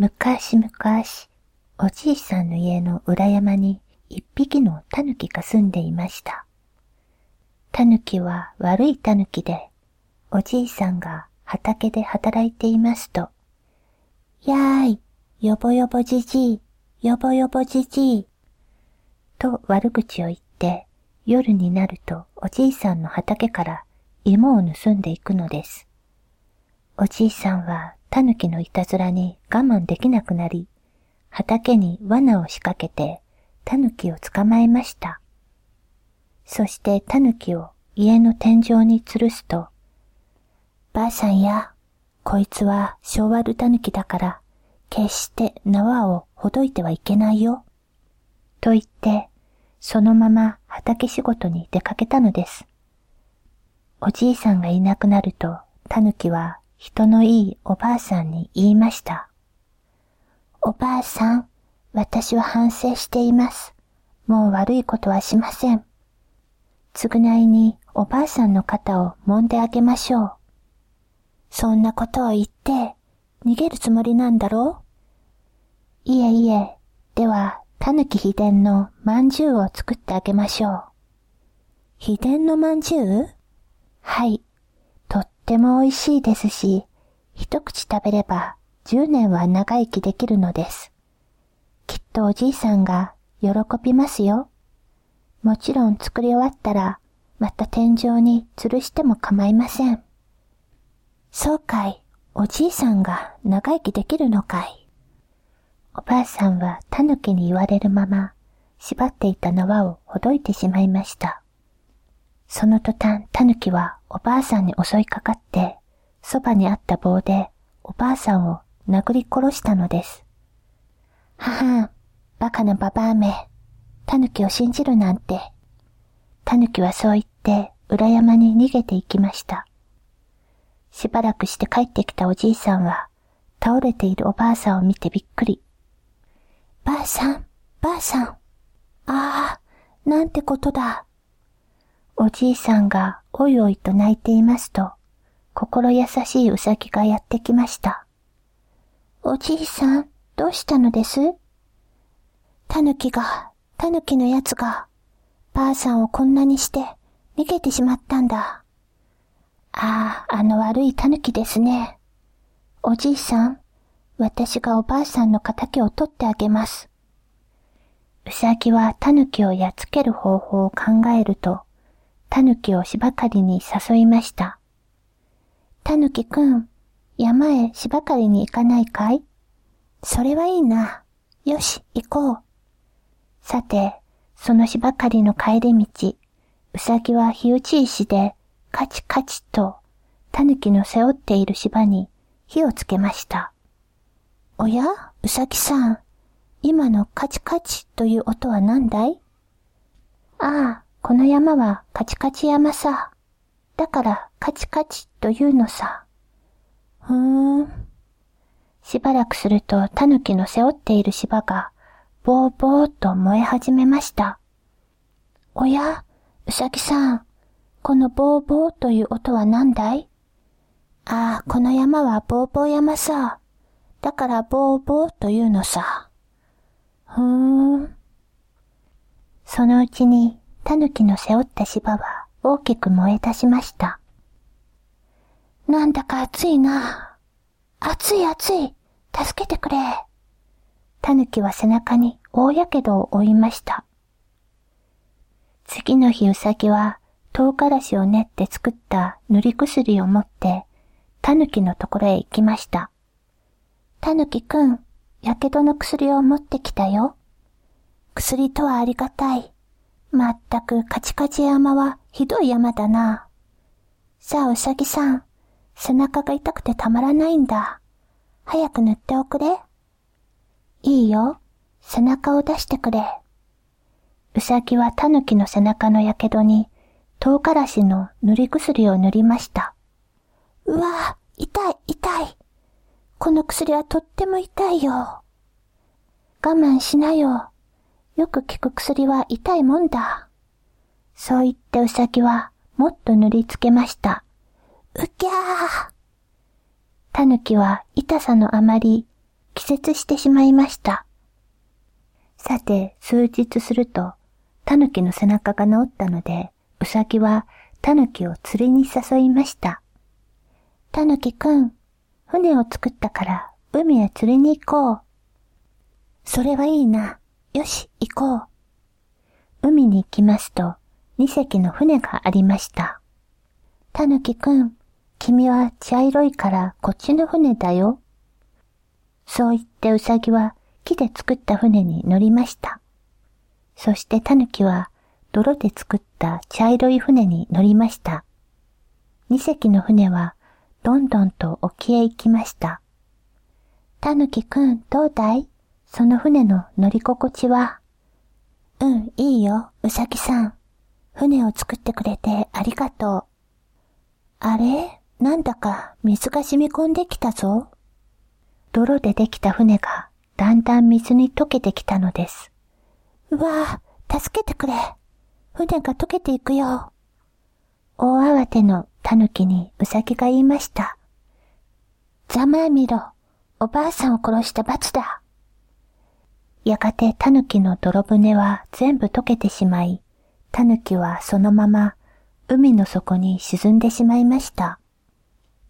昔々、おじいさんの家の裏山に一匹の狸が住んでいました。狸は悪い狸で、おじいさんが畑で働いていますと、やーい、よぼよぼじじい、よぼよぼじじい、と悪口を言って、夜になるとおじいさんの畑から芋を盗んでいくのです。おじいさんは狸のいたずらに我慢できなくなり、畑に罠を仕掛けて狸を捕まえました。そして狸を家の天井に吊るすと、ばあさんや、こいつは昭和る狸だから、決して縄をほどいてはいけないよ。と言って、そのまま畑仕事に出かけたのです。おじいさんがいなくなると、狸は人のいいおばあさんに言いました。おばあさん、私は反省しています。もう悪いことはしません。償いにおばあさんの肩を揉んであげましょう。そんなことを言って、逃げるつもりなんだろう？いえいえ、では、たぬき秘伝のまんじゅうを作ってあげましょう。秘伝のまんじゅう？はい。っても美味しいですし、一口食べれば10年は長生きできるのです。きっとおじいさんが喜びますよ。もちろん作り終わったら、また天井に吊るしても構いません。そうかい、おじいさんが長生きできるのかい。おばあさんは狸に言われるまま、縛っていた縄をほどいてしまいました。その途端、狸はおばあさんに襲いかかって、そばにあった棒でおばあさんを殴り殺したのです。ははバカなババアめ、狸を信じるなんて。狸はそう言って裏山に逃げて行きました。しばらくして帰ってきたおじいさんは、倒れているおばあさんを見てびっくり。ばあさん、ばあさん。ああ、なんてことだ。おじいさんがおいおいと泣いていますと、心優しいうさぎがやってきました。おじいさん、どうしたのです？たぬきが、たぬきのやつが、ばあさんをこんなにして逃げてしまったんだ。ああ、あの悪いたぬきですね。おじいさん、私がおばあさんの仇を取ってあげます。うさぎはたぬきをやっつける方法を考えると、たぬきを芝刈りに誘いました。たぬきくん、山へ芝刈りに行かないかい？それはいいな。よし、行こう。さて、その芝刈りの帰り道、うさぎは火打ち石でカチカチとたぬきの背負っている芝に火をつけました。おや、うさぎさん、今のカチカチという音は何だい？ああ、この山はカチカチ山さ。だからカチカチというのさ。ふーん。しばらくするとタヌキの背負っている芝が、ぼーぼーと燃え始めました。おや、うさぎさん、このぼーぼーという音は何だい？ああ、この山はぼーぼー山さ。だからぼーぼーというのさ。ふーん。そのうちに狸の背負った芝は大きく燃え出しました。なんだか暑いな。暑い暑い。助けてくれ。狸は背中に大やけどを負いました。次の日うさぎは唐辛子を練って作った塗り薬を持って、狸のところへ行きました。狸くん、やけどの薬を持ってきたよ。薬とはありがたい。まったくカチカチ山はひどい山だな。さあうさぎさん、背中が痛くてたまらないんだ。早く塗っておくれ。いいよ、背中を出してくれ。うさぎはタヌキの背中のやけどに、唐辛子の塗り薬を塗りました。うわぁ痛い、痛い。この薬はとっても痛いよ。我慢しなよ。よく効く薬は痛いもんだ。そう言ってうさぎはもっと塗りつけました。うきゃー。たぬきは痛さのあまり気絶してしまいました。さて、数日すると、狸の背中が治ったので、うさぎは狸を釣りに誘いました。狸くん、船を作ったから海へ釣りに行こう。それはいいな。よし、行こう。海に行きますと、二隻の船がありました。たぬきくん、君は茶色いからこっちの船だよ。そう言ってうさぎは木で作った船に乗りました。そしてたぬきは泥で作った茶色い船に乗りました。二隻の船はどんどんと沖へ行きました。たぬきくん、どうだい？その船の乗り心地は、うん、いいよ、うさぎさん。船を作ってくれてありがとう。あれ？なんだか水が染み込んできたぞ。泥でできた船がだんだん水に溶けてきたのです。うわぁ、助けてくれ。船が溶けていくよ。大慌ての狸にうさぎが言いました。ざまあみろ。おばあさんを殺した罰だ。やがて狸の泥船は全部溶けてしまい、狸はそのまま海の底に沈んでしまいました。